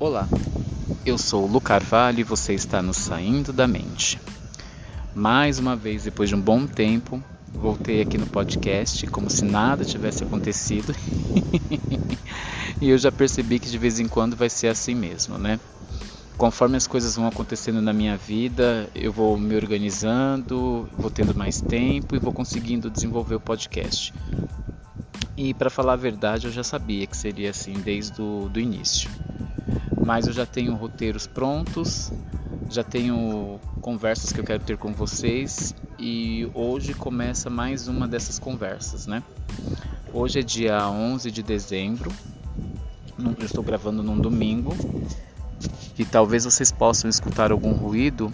Olá, eu sou o Lu Carvalho e você está no Saindo da Mente. Mais uma vez, depois de um bom tempo, voltei aqui no podcast como se nada tivesse acontecido. e eu já percebi que de vez em quando vai ser assim mesmo, né? Conforme as coisas vão acontecendo na minha vida, eu vou me organizando, vou tendo mais tempo e vou conseguindo desenvolver o podcast. E para falar a verdade, eu já sabia que seria assim desde o do início mas eu já tenho roteiros prontos, já tenho conversas que eu quero ter com vocês e hoje começa mais uma dessas conversas, né? Hoje é dia 11 de dezembro, eu estou gravando num domingo e talvez vocês possam escutar algum ruído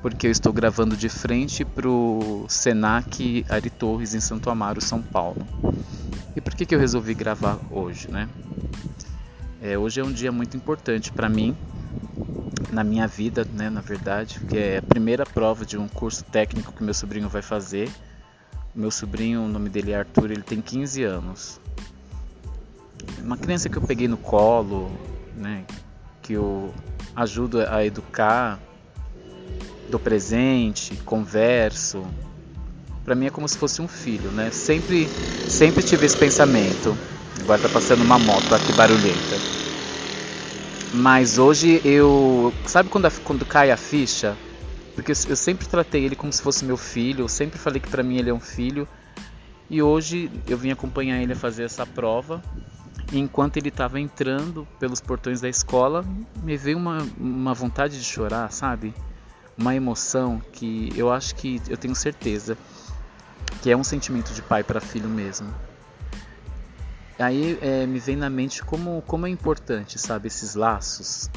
porque eu estou gravando de frente para o Senac Ari Torres em Santo Amaro, São Paulo. E por que, que eu resolvi gravar hoje, né? É, hoje é um dia muito importante para mim, na minha vida, né, na verdade, que é a primeira prova de um curso técnico que meu sobrinho vai fazer. Meu sobrinho, o nome dele é Arthur, ele tem 15 anos. Uma criança que eu peguei no colo, né, que eu ajudo a educar, dou presente, converso. Para mim é como se fosse um filho, né? Sempre, sempre tive esse pensamento. Agora tá passando uma moto aqui barulhenta. Mas hoje eu. Sabe quando, a, quando cai a ficha? Porque eu, sempre tratei ele como se fosse meu filho, eu sempre falei que para mim ele é um filho. E hoje eu vim acompanhar ele a fazer essa prova. E enquanto ele estava entrando pelos portões da escola, me veio uma, uma vontade de chorar, sabe? Uma emoção que eu acho que eu tenho certeza que é um sentimento de pai para filho mesmo. Aí é, me vem na mente como, como é importante, sabe, esses laços.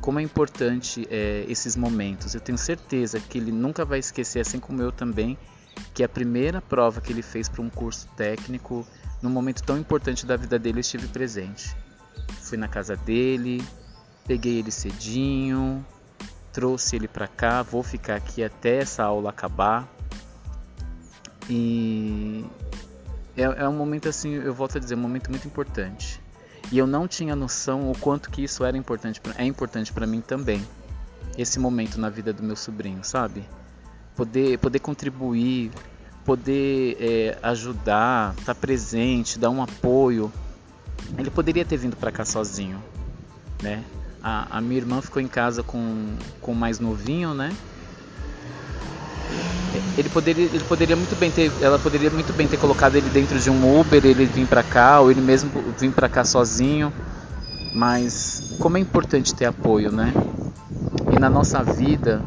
Como é importante é, esses momentos. Eu tenho certeza que ele nunca vai esquecer, assim como eu também, que a primeira prova que ele fez para um curso técnico, num momento tão importante da vida dele, eu estive presente. Fui na casa dele, peguei ele cedinho, trouxe ele para cá, vou ficar aqui até essa aula acabar. E é, é um momento assim, eu volto a dizer, um momento muito importante. E eu não tinha noção o quanto que isso era importante, é importante para mim também. Esse momento na vida do meu sobrinho, sabe? Poder, poder contribuir, poder é, ajudar, estar tá presente, dar um apoio. Ele poderia ter vindo para cá sozinho, né? A, a minha irmã ficou em casa com, com o mais novinho, né? Ele poderia, ele poderia muito bem ter, ela poderia muito bem ter colocado ele dentro de um Uber, ele vir para cá, ou ele mesmo vir para cá sozinho. Mas como é importante ter apoio, né? E na nossa vida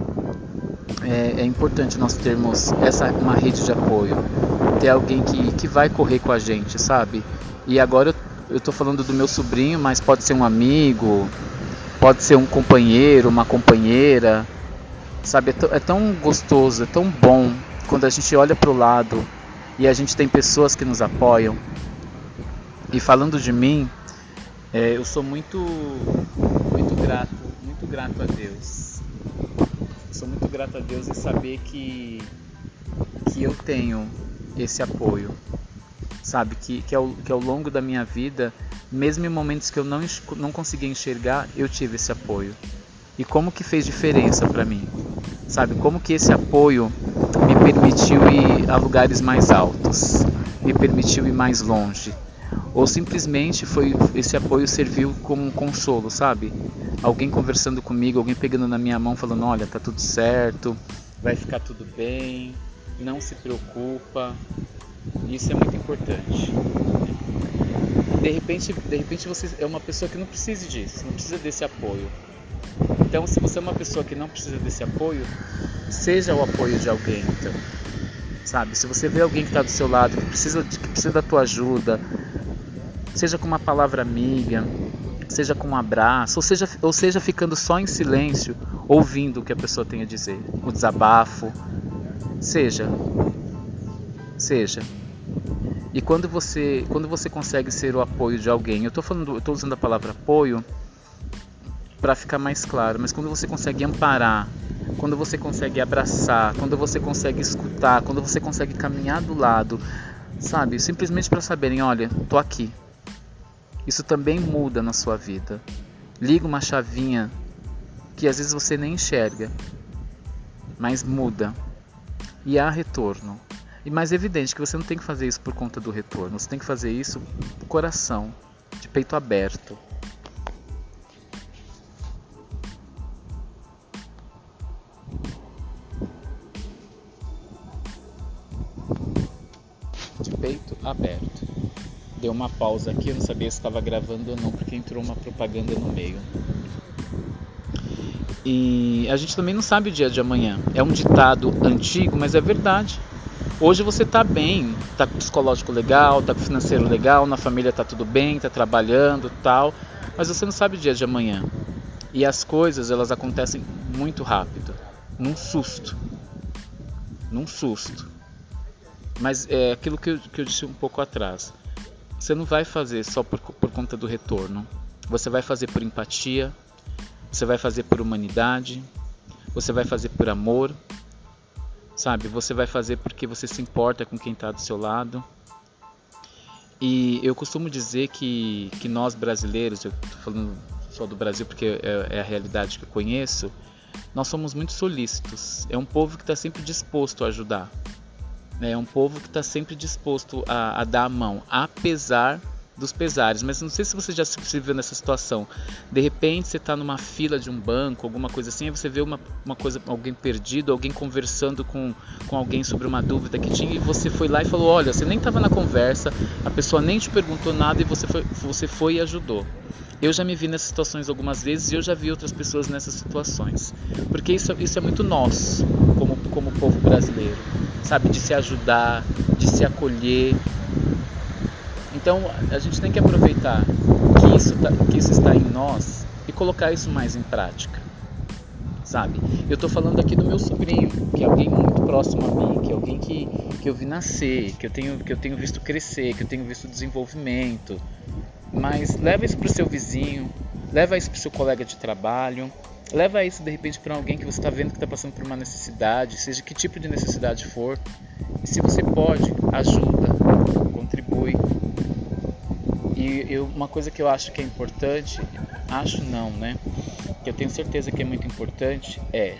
é, é importante nós termos essa uma rede de apoio, ter alguém que, que vai correr com a gente, sabe? E agora eu, eu tô falando do meu sobrinho, mas pode ser um amigo, pode ser um companheiro, uma companheira Sabe, é, é tão gostoso, é tão bom quando a gente olha para o lado e a gente tem pessoas que nos apoiam. E falando de mim, é, eu sou muito, muito grato, muito grato a Deus. Sou muito grato a Deus em saber que, que eu tenho esse apoio, sabe? Que, que, ao, que ao longo da minha vida, mesmo em momentos que eu não, não conseguia enxergar, eu tive esse apoio e como que fez diferença para mim, sabe? Como que esse apoio me permitiu ir a lugares mais altos, me permitiu ir mais longe, ou simplesmente foi esse apoio serviu como um consolo, sabe? Alguém conversando comigo, alguém pegando na minha mão falando, olha, tá tudo certo, vai ficar tudo bem, não se preocupa. Isso é muito importante. De repente, de repente você é uma pessoa que não precisa disso, não precisa desse apoio então, se você é uma pessoa que não precisa desse apoio, seja o apoio de alguém. Então, sabe? Se você vê alguém que está do seu lado, que precisa, que precisa da tua ajuda, seja com uma palavra amiga, seja com um abraço, ou seja, ou seja ficando só em silêncio, ouvindo o que a pessoa tem a dizer, o desabafo, seja, seja. E quando você, quando você consegue ser o apoio de alguém, eu estou falando, eu usando a palavra apoio para ficar mais claro, mas quando você consegue amparar, quando você consegue abraçar, quando você consegue escutar, quando você consegue caminhar do lado, sabe? Simplesmente para saberem, olha, tô aqui. Isso também muda na sua vida. liga uma chavinha que às vezes você nem enxerga, mas muda. E há retorno. E mais evidente que você não tem que fazer isso por conta do retorno, você tem que fazer isso coração, de peito aberto. Aberto. Deu uma pausa aqui, eu não sabia se estava gravando ou não, porque entrou uma propaganda no meio. E a gente também não sabe o dia de amanhã. É um ditado antigo, mas é verdade. Hoje você está bem, está com psicológico legal, está com financeiro legal, na família está tudo bem, está trabalhando, tal, mas você não sabe o dia de amanhã. E as coisas elas acontecem muito rápido, num susto, num susto. Mas é aquilo que eu, que eu disse um pouco atrás. Você não vai fazer só por, por conta do retorno. Você vai fazer por empatia, você vai fazer por humanidade, você vai fazer por amor, sabe? Você vai fazer porque você se importa com quem está do seu lado. E eu costumo dizer que, que nós brasileiros, eu estou falando só do Brasil porque é, é, a realidade que eu conheço, nós somos muito solícitos. É um povo que está sempre disposto a ajudar. É um povo que está sempre disposto a, a dar a mão, apesar dos pesares, mas não sei se você já se viu nessa situação. De repente você está numa fila de um banco, alguma coisa assim, aí você vê uma, uma coisa, alguém perdido, alguém conversando com, com alguém sobre uma dúvida que tinha e você foi lá e falou: Olha, você nem estava na conversa, a pessoa nem te perguntou nada e você foi, você foi e ajudou. Eu já me vi nessas situações algumas vezes e eu já vi outras pessoas nessas situações. Porque isso, isso é muito nosso, como, como povo brasileiro, sabe? De se ajudar, de se acolher, então a gente tem que aproveitar que isso, tá, que isso está em nós e colocar isso mais em prática. Sabe? Eu estou falando aqui do meu sobrinho, que é alguém muito próximo a mim, que é alguém que, que eu vi nascer, que eu, tenho, que eu tenho visto crescer, que eu tenho visto desenvolvimento. Mas leva isso para o seu vizinho, leva isso para o seu colega de trabalho, leva isso de repente para alguém que você está vendo que está passando por uma necessidade, seja que tipo de necessidade for. E se você pode, ajuda, contribui. E eu, uma coisa que eu acho que é importante, acho não, né? Que eu tenho certeza que é muito importante é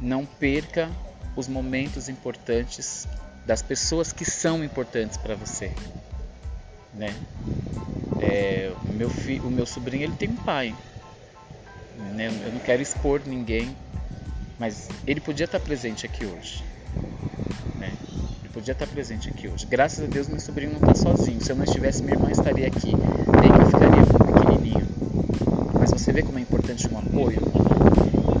não perca os momentos importantes das pessoas que são importantes para você, né? É, o meu filho, o meu sobrinho, ele tem um pai, né? Eu não quero expor ninguém, mas ele podia estar presente aqui hoje podia estar presente aqui hoje. Graças a Deus meu sobrinho não está sozinho. Se eu não estivesse, minha irmã estaria aqui. Nem eu ficaria com pequenininho. Mas você vê como é importante um apoio?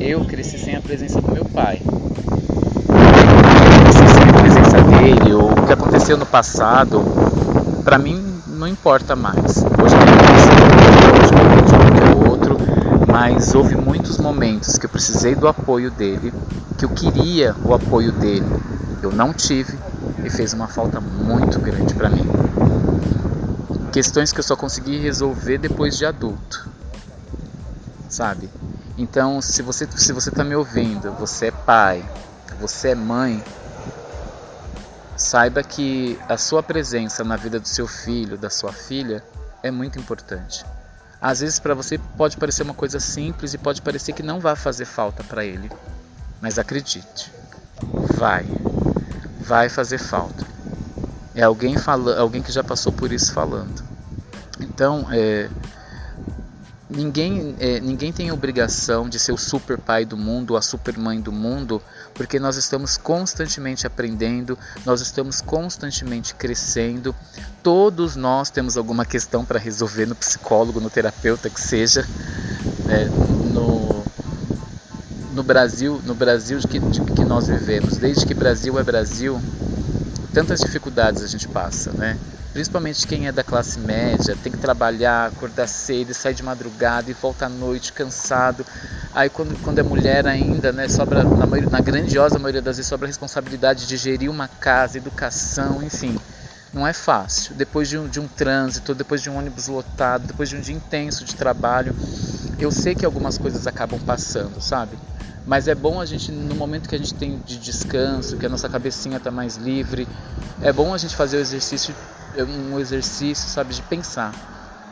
Eu cresci sem a presença do meu pai. Eu cresci sem a presença dele, ou o que aconteceu no passado, para mim não importa mais. Hoje eu hoje eu qualquer outro, mas houve muitos momentos que eu precisei do apoio dele, que eu queria o apoio dele. Eu não tive, e fez uma falta muito grande para mim. Questões que eu só consegui resolver depois de adulto, sabe? Então, se você se você está me ouvindo, você é pai, você é mãe, saiba que a sua presença na vida do seu filho, da sua filha, é muito importante. Às vezes para você pode parecer uma coisa simples e pode parecer que não vai fazer falta para ele, mas acredite, vai vai fazer falta. É alguém falando, alguém que já passou por isso falando. Então, é, ninguém, é, ninguém tem obrigação de ser o super pai do mundo, a super mãe do mundo, porque nós estamos constantemente aprendendo, nós estamos constantemente crescendo. Todos nós temos alguma questão para resolver no psicólogo, no terapeuta que seja. É, no, no Brasil, no Brasil que, que nós vivemos, desde que Brasil é Brasil, tantas dificuldades a gente passa, né? Principalmente quem é da classe média, tem que trabalhar, acordar cedo, sair de madrugada e volta à noite cansado. Aí quando, quando é mulher ainda, né, sobra, na, maioria, na grandiosa maioria das vezes, sobra a responsabilidade de gerir uma casa, educação, enfim. Não é fácil. Depois de um, de um trânsito, depois de um ônibus lotado, depois de um dia intenso de trabalho, eu sei que algumas coisas acabam passando, sabe? Mas é bom a gente, no momento que a gente tem de descanso, que a nossa cabecinha está mais livre, é bom a gente fazer o exercício, um exercício, sabe, de pensar.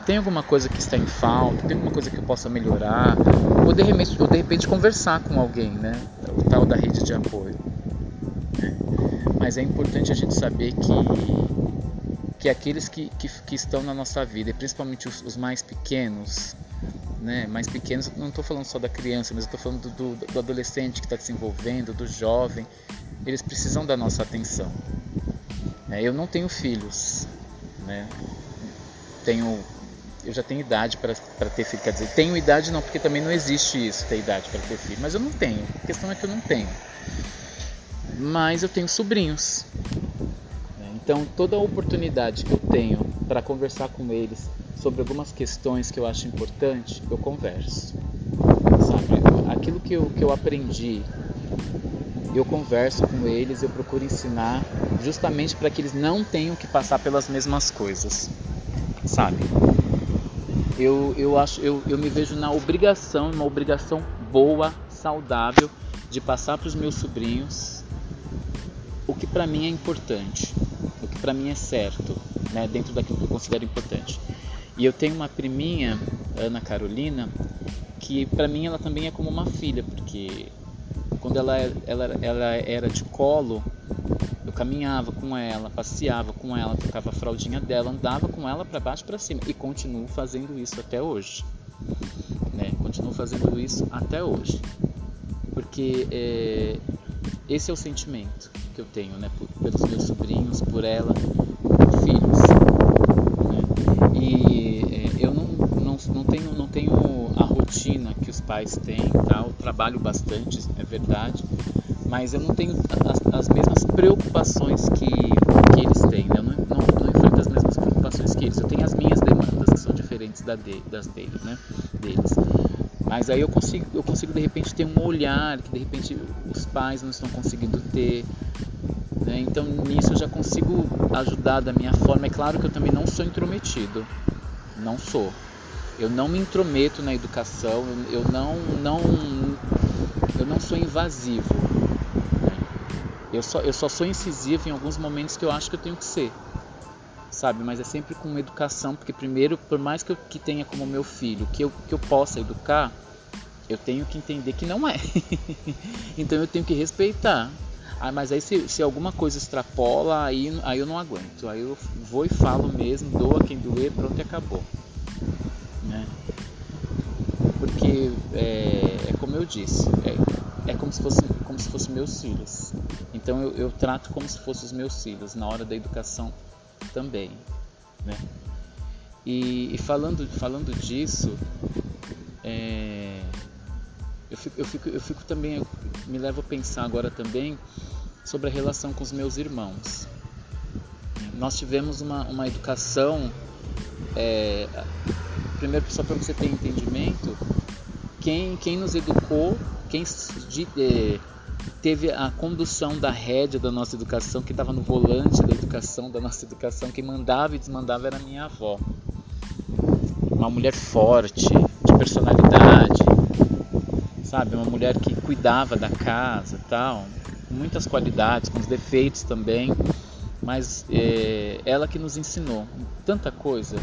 tem alguma coisa que está em falta, tem alguma coisa que eu possa melhorar, ou de repente, ou de repente conversar com alguém, né? O tal da rede de apoio. Mas é importante a gente saber que que aqueles que, que, que estão na nossa vida, e principalmente os, os mais pequenos, né, mais pequenos, não estou falando só da criança, mas estou falando do, do, do, adolescente que está se envolvendo, do jovem, eles precisam da nossa atenção. É, eu não tenho filhos, né, tenho, eu já tenho idade para ter filho, quer dizer, tenho idade não, porque também não existe isso, ter idade para ter filho, mas eu não tenho, a questão é que eu não tenho. Mas eu tenho sobrinhos, então, toda oportunidade que eu tenho para conversar com eles sobre algumas questões que eu acho importante, eu converso. Sabe? Aquilo que eu, que eu aprendi, eu converso com eles, eu procuro ensinar, justamente para que eles não tenham que passar pelas mesmas coisas. Sabe? Eu, eu, acho, eu, eu me vejo na obrigação, uma obrigação boa, saudável, de passar para os meus sobrinhos o que para mim é importante para mim é certo, né, dentro daquilo que eu considero importante. E eu tenho uma priminha, Ana Carolina, que para mim ela também é como uma filha, porque quando ela, ela, ela era de colo, eu caminhava com ela, passeava com ela, tocava a fraldinha dela, andava com ela para baixo e para cima e continuo fazendo isso até hoje. Né? Continuo fazendo isso até hoje. Porque é, esse é o sentimento que eu tenho, né? Por, pelos meus sobrinhos, por ela, pais têm, tal. trabalho bastante, é verdade, mas eu não tenho as, as mesmas preocupações que, que eles têm. Né? Eu não, não, não enfrento as mesmas preocupações que eles. Eu tenho as minhas demandas que são diferentes da de, das dele, né? deles. Mas aí eu consigo, eu consigo de repente ter um olhar que de repente os pais não estão conseguindo ter. Né? Então nisso eu já consigo ajudar da minha forma. É claro que eu também não sou intrometido, não sou. Eu não me intrometo na educação, eu não, não, eu não sou invasivo. Né? Eu, só, eu só sou incisivo em alguns momentos que eu acho que eu tenho que ser sabe? Mas é sempre com educação, porque primeiro, por mais que eu que tenha como meu filho, que eu, que eu possa educar, eu tenho que entender que não é. então eu tenho que respeitar. Ah, mas aí se, se alguma coisa extrapola, aí, aí eu não aguento. Aí eu vou e falo mesmo, doa quem doer, pronto e acabou. Né? Porque é, é como eu disse, é, é como, se fosse, como se fossem meus filhos. Então eu, eu trato como se fossem os meus filhos na hora da educação também. Né? E, e falando, falando disso, é, eu, fico, eu, fico, eu fico também, me levo a pensar agora também sobre a relação com os meus irmãos. Nós tivemos uma, uma educação, é, primeiro só para você ter entendimento, quem, quem nos educou, quem de, é, teve a condução da rédea da nossa educação, que estava no volante da educação, da nossa educação, quem mandava e desmandava era minha avó. Uma mulher forte, de personalidade, sabe? Uma mulher que cuidava da casa tal, com muitas qualidades, com os defeitos também, mas é, ela que nos ensinou tanta coisa,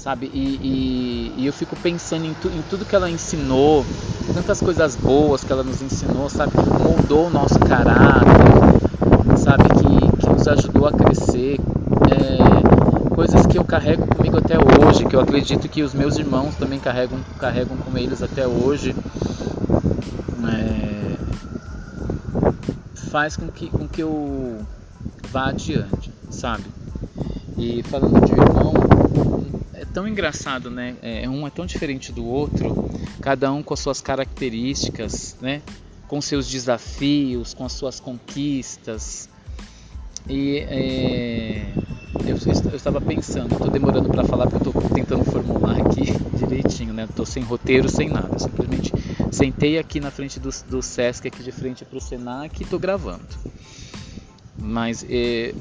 sabe? E, e, e eu fico pensando em, tu, em, tudo que ela ensinou, tantas coisas boas que ela nos ensinou, sabe? Que moldou o nosso caráter, sabe? Que, que nos ajudou a crescer. É, coisas que eu carrego comigo até hoje, que eu acredito que os meus irmãos também carregam, carregam com eles até hoje. É, faz com que, com que eu vá adiante, sabe? E falando de irmão, tão engraçado, né? É, um é tão diferente do outro, cada um com as suas características, né? Com seus desafios, com as suas conquistas. E é, eu, eu, estava pensando, estou demorando para falar porque estou tentando formular aqui direitinho, né? Estou sem roteiro, sem nada. Eu simplesmente sentei aqui na frente do, do Sesc, aqui de frente para o Senac e estou gravando. Mas é,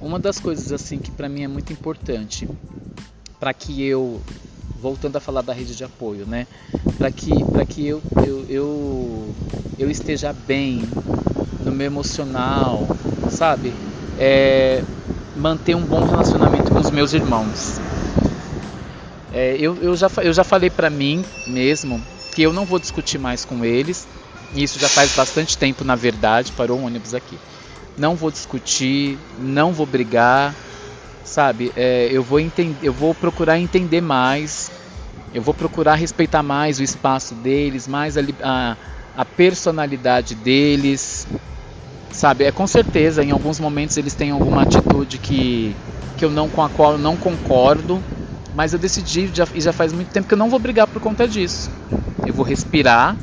uma das coisas assim que para mim é muito importante para que eu voltando a falar da rede de apoio, né? Para que para que eu, eu eu eu esteja bem no meu emocional, sabe? É, manter um bom relacionamento com os meus irmãos. É, eu, eu, já, eu já falei para mim mesmo que eu não vou discutir mais com eles. Isso já faz bastante tempo, na verdade. Parou um ônibus aqui. Não vou discutir, não vou brigar, sabe? É, eu, vou entender, eu vou procurar entender mais. Eu vou procurar respeitar mais o espaço deles, mais a, a, a personalidade deles, sabe? É com certeza, em alguns momentos eles têm alguma atitude que, que eu não com a qual eu não concordo, mas eu decidi já, e já faz muito tempo que eu não vou brigar por conta disso. Eu vou respirar.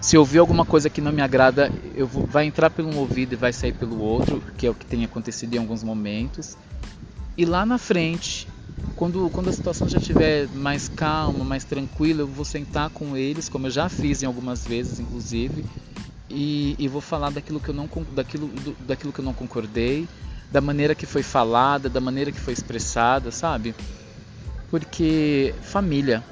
Se ouvir alguma coisa que não me agrada, eu vou, vai entrar pelo um ouvido e vai sair pelo outro, que é o que tem acontecido em alguns momentos. E lá na frente, quando, quando a situação já estiver mais calma, mais tranquila, eu vou sentar com eles, como eu já fiz em algumas vezes, inclusive, e, e vou falar daquilo que eu não daquilo, do, daquilo que eu não concordei, da maneira que foi falada, da maneira que foi expressada, sabe? Porque família.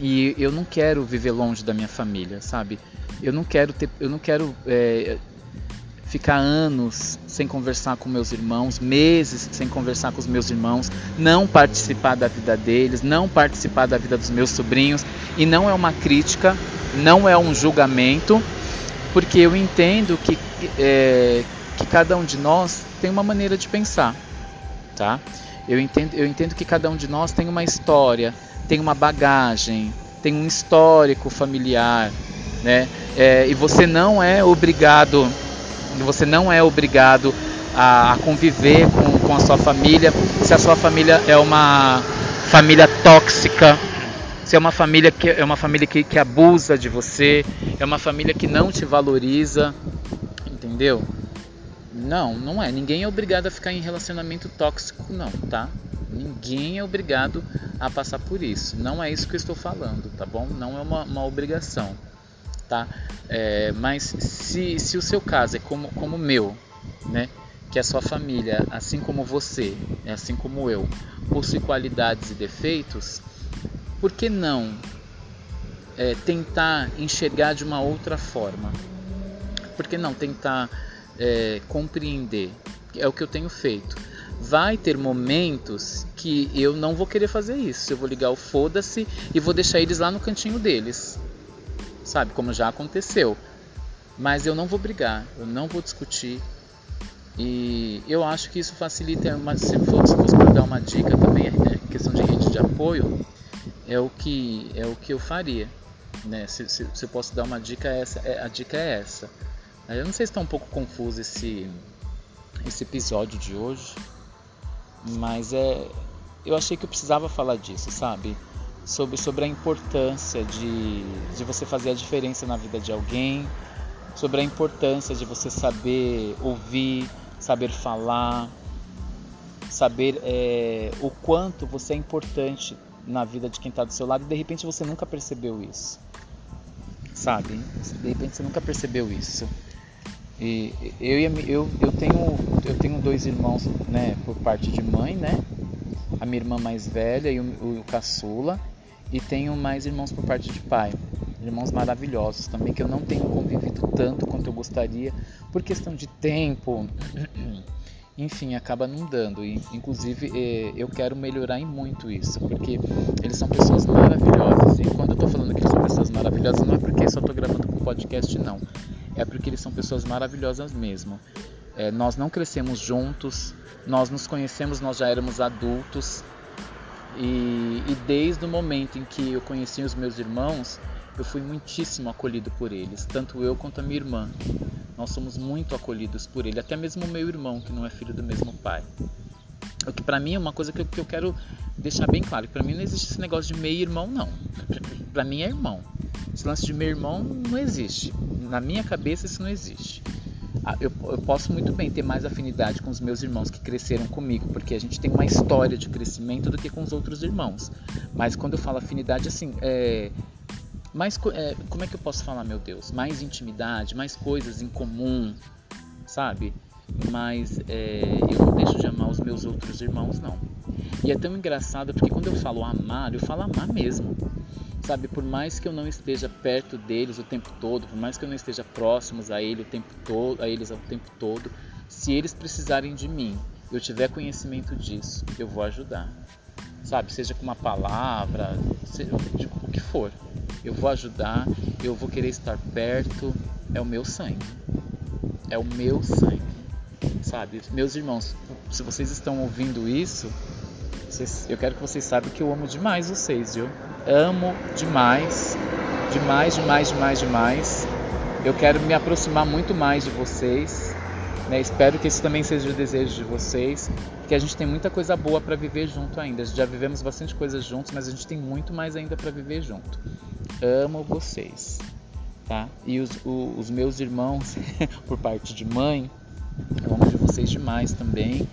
E eu não quero viver longe da minha família, sabe? Eu não quero ter, eu não quero é, ficar anos sem conversar com meus irmãos, meses sem conversar com os meus irmãos, não participar da vida deles, não participar da vida dos meus sobrinhos. E não é uma crítica, não é um julgamento, porque eu entendo que, é, que cada um de nós tem uma maneira de pensar, tá? Eu entendo, eu entendo que cada um de nós tem uma história, tem uma bagagem, tem um histórico familiar, né? É, e você não é obrigado, você não é obrigado a, conviver com, com a sua família se a sua família é uma família tóxica, se é uma família que é uma família que, que abusa de você, é uma família que não te valoriza, entendeu? Não, não é. Ninguém é obrigado a ficar em relacionamento tóxico, não, tá? Ninguém é obrigado a passar por isso. Não é isso que eu estou falando, tá bom? Não é uma, uma obrigação, tá? É, mas se, se o seu caso é como, como o meu, né? Que a sua família, assim como você, assim como eu, possui qualidades e defeitos, por que não é, tentar enxergar de uma outra forma? Por que não tentar é, compreender? É o que eu tenho feito. Vai ter momentos que eu não vou querer fazer isso. Eu vou ligar o foda-se e vou deixar eles lá no cantinho deles. Sabe? Como já aconteceu. Mas eu não vou brigar, eu não vou discutir. E eu acho que isso facilita. Mas se fosse para dar uma dica também, é questão de rede de apoio, é o que é o que eu faria, né? Se, se, se eu posso dar uma dica é essa, é, a dica é essa. Eu não sei se está um pouco confuso esse esse episódio de hoje, mas é eu achei que eu precisava falar disso, sabe? Sobre, sobre a importância de, de você fazer a diferença na vida de alguém, sobre a importância de você saber ouvir, saber falar, saber é, o quanto você é importante na vida de quem está do seu lado e de repente você nunca percebeu isso. Sabe? De repente você nunca percebeu isso. E eu, eu, eu, tenho, eu tenho dois irmãos né, por parte de mãe, né? A minha irmã mais velha e o, o, o caçula. E tenho mais irmãos por parte de pai. Irmãos maravilhosos também, que eu não tenho convivido tanto quanto eu gostaria, por questão de tempo, enfim, acaba não dando. E, inclusive, eh, eu quero melhorar em muito isso, porque eles são pessoas maravilhosas. E quando eu estou falando que eles são pessoas maravilhosas, não é porque só estou gravando com podcast, não. É porque eles são pessoas maravilhosas mesmo. É, nós não crescemos juntos, nós nos conhecemos, nós já éramos adultos. E, e desde o momento em que eu conheci os meus irmãos, eu fui muitíssimo acolhido por eles, tanto eu quanto a minha irmã. Nós somos muito acolhidos por ele, até mesmo o meu irmão, que não é filho do mesmo pai. Que para mim é uma coisa que eu, que eu quero deixar bem claro. Para mim não existe esse negócio de meio irmão, não. Para mim é irmão. Esse lance de meu irmão não existe. Na minha cabeça isso não existe. Ah, eu, eu, posso muito bem ter mais afinidade com os meus irmãos que cresceram comigo, porque a gente tem uma história de crescimento do que com os outros irmãos. Mas quando eu falo afinidade, assim, é, mais é, como é que eu posso falar, meu Deus? Mais intimidade, mais coisas em comum, sabe? Mas é, eu não deixo de amar meus outros irmãos, não. E é tão engraçado porque quando eu falo amar, eu falo amar mesmo. Sabe, por mais que eu não esteja perto deles o tempo todo, por mais que eu não esteja próximos a ele o tempo todo, a eles o tempo todo, se eles precisarem de mim, eu tiver conhecimento disso, eu vou ajudar sabe? Seja com uma palavra, seja o que for. Eu vou ajudar, eu vou querer estar perto, é o meu sangue. É o meu sangue, sabe? Meus irmãos, se vocês estão ouvindo isso, vocês, eu quero que vocês saibam que eu amo demais vocês, viu? Amo demais, demais, demais, demais, demais. Eu quero me aproximar muito mais de vocês. Né? Espero que esse também seja o desejo de vocês, porque a gente tem muita coisa boa para viver junto ainda. Já vivemos bastante coisas juntos, mas a gente tem muito mais ainda para viver junto. Amo vocês, tá? E os, o, os meus irmãos, por parte de mãe, eu amo de vocês demais também.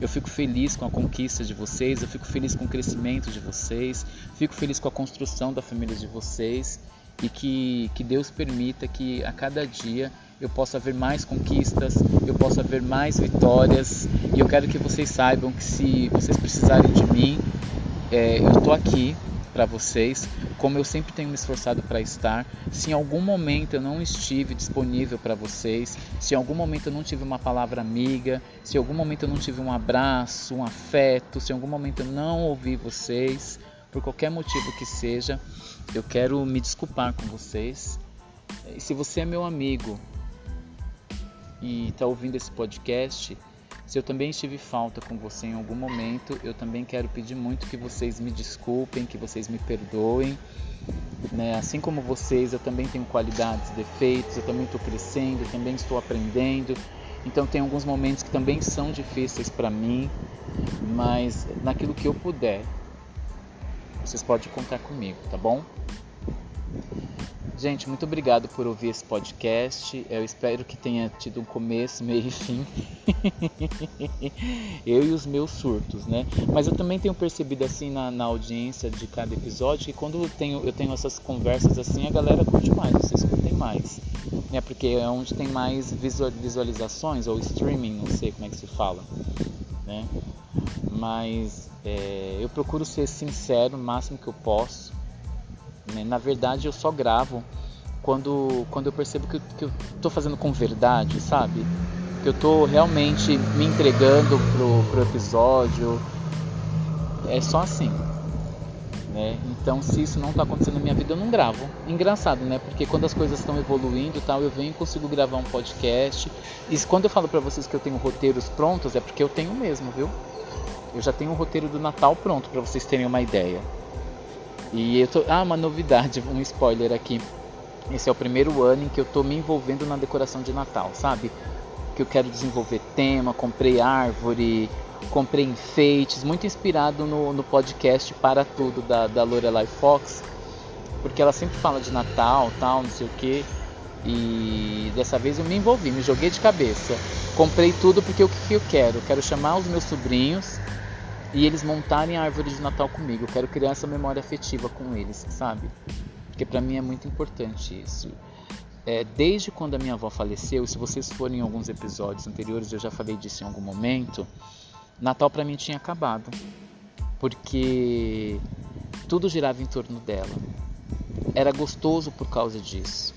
Eu fico feliz com a conquista de vocês, eu fico feliz com o crescimento de vocês, fico feliz com a construção da família de vocês e que, que Deus permita que a cada dia eu possa ver mais conquistas, eu possa ver mais vitórias. E eu quero que vocês saibam que se vocês precisarem de mim, é, eu estou aqui para vocês, como eu sempre tenho me esforçado para estar. Se em algum momento eu não estive disponível para vocês, se em algum momento eu não tive uma palavra amiga, se em algum momento eu não tive um abraço, um afeto, se em algum momento eu não ouvi vocês, por qualquer motivo que seja, eu quero me desculpar com vocês. E se você é meu amigo, e está ouvindo esse podcast, se eu também estive falta com você em algum momento, eu também quero pedir muito que vocês me desculpem, que vocês me perdoem. Né? Assim como vocês, eu também tenho qualidades, defeitos, eu também estou crescendo, eu também estou aprendendo. Então tem alguns momentos que também são difíceis para mim, mas naquilo que eu puder, vocês podem contar comigo, tá bom? Gente, muito obrigado por ouvir esse podcast. Eu espero que tenha tido um começo, meio e fim. eu e os meus surtos, né? Mas eu também tenho percebido assim na, na, audiência de cada episódio que quando eu tenho, eu tenho essas conversas assim, a galera curte mais, vocês curtem mais. Né? Porque é onde tem mais visualizações ou streaming, não sei como é que se fala. Né? Mas é, eu procuro ser sincero o máximo que eu posso né? Na verdade, eu só gravo quando, quando eu percebo que, que eu estou fazendo com verdade, sabe? Que eu estou realmente me entregando pro, pro episódio. É só assim. Né? Então, se isso não está acontecendo na minha vida, eu não gravo. Engraçado, né? Porque quando as coisas estão evoluindo, tal, eu venho e consigo gravar um podcast. E quando eu falo para vocês que eu tenho roteiros prontos, é porque eu tenho mesmo, viu? Eu já tenho o roteiro do Natal pronto para vocês terem uma ideia. E eu tô. Ah, uma novidade, um spoiler aqui. Esse é o primeiro ano em que eu tô me envolvendo na decoração de Natal, sabe? Que eu quero desenvolver tema, comprei árvore, comprei enfeites, muito inspirado no, no podcast Para Tudo da, da Lorelai Fox, porque ela sempre fala de Natal, tal, não sei o que. E dessa vez eu me envolvi, me joguei de cabeça. Comprei tudo porque o que eu quero? Eu quero chamar os meus sobrinhos e eles montarem a árvore de Natal comigo. Eu quero criar essa memória afetiva com eles, sabe? Porque para mim é muito importante isso. É, desde quando a minha avó faleceu, se vocês forem em alguns episódios anteriores, eu já falei disso em algum momento, Natal para mim tinha acabado. Porque tudo girava em torno dela. Era gostoso por causa disso.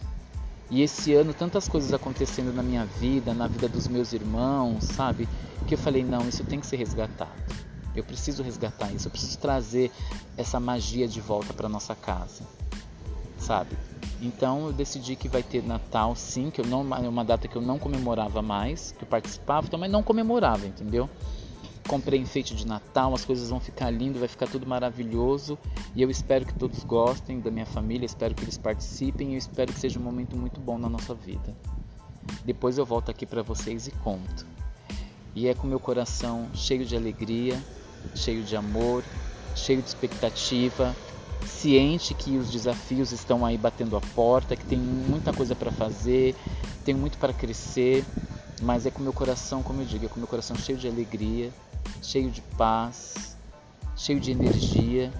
E esse ano, tantas coisas acontecendo na minha vida, na vida dos meus irmãos, sabe? Que eu falei: não, isso tem que ser resgatado. Eu preciso resgatar isso, eu preciso trazer essa magia de volta para nossa casa, sabe? Então eu decidi que vai ter Natal, sim, que eu não é uma data que eu não comemorava mais, que eu participava, então, mas não comemorava, entendeu? Comprei enfeite de Natal, as coisas vão ficar lindo, vai ficar tudo maravilhoso e eu espero que todos gostem da minha família, espero que eles participem e eu espero que seja um momento muito bom na nossa vida. Depois eu volto aqui para vocês e conto. E é com meu coração cheio de alegria cheio de amor, cheio de expectativa, ciente que os desafios estão aí batendo a porta, que tem muita coisa para fazer, tem muito para crescer, mas é com meu coração, como eu digo, é com meu coração cheio de alegria, cheio de paz, cheio de energia,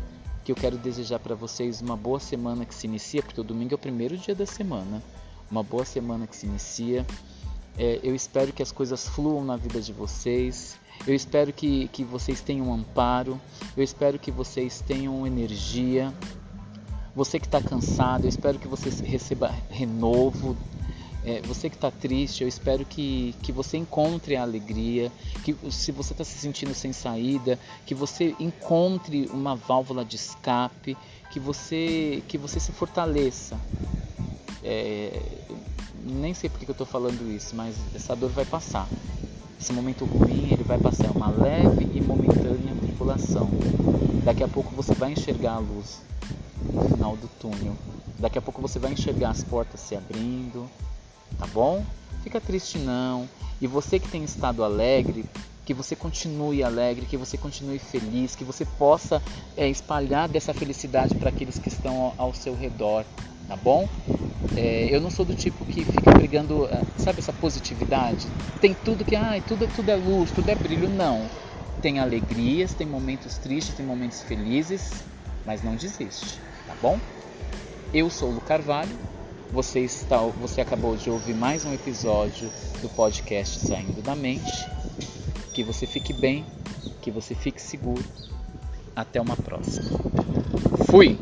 que eu quero desejar para vocês uma boa semana que se inicia, porque o domingo é o primeiro dia da semana. Uma boa semana que se inicia. É, eu espero que as coisas fluam na vida de vocês, eu espero que, que vocês tenham amparo, eu espero que vocês tenham energia. Você que está cansado, eu espero que você receba renovo. É, você que está triste, eu espero que, que você encontre a alegria, que se você está se sentindo sem saída, que você encontre uma válvula de escape, que você, que você se fortaleça. É, nem sei porque eu estou falando isso, mas essa dor vai passar. Esse momento ruim ele vai passar, é uma leve e momentânea tribulação. Daqui a pouco você vai enxergar a luz no final do túnel. Daqui a pouco você vai enxergar as portas se abrindo, tá bom? Fica triste não. E você que tem estado alegre, que você continue alegre, que você continue feliz, que você possa é, espalhar dessa felicidade para aqueles que estão ao, ao seu redor, tá bom? É, eu não sou do tipo que fica pregando, é, sabe essa positividade? Tem tudo que, ah, tudo, tudo é luz, tudo é brilho. Não. Tem alegrias, tem momentos tristes, tem momentos felizes, mas não desiste, tá bom? Eu sou o Lu Carvalho você, está, você acabou de ouvir mais um episódio do podcast Saindo da Mente. Que você fique bem, que você fique seguro. Até uma próxima. Fui!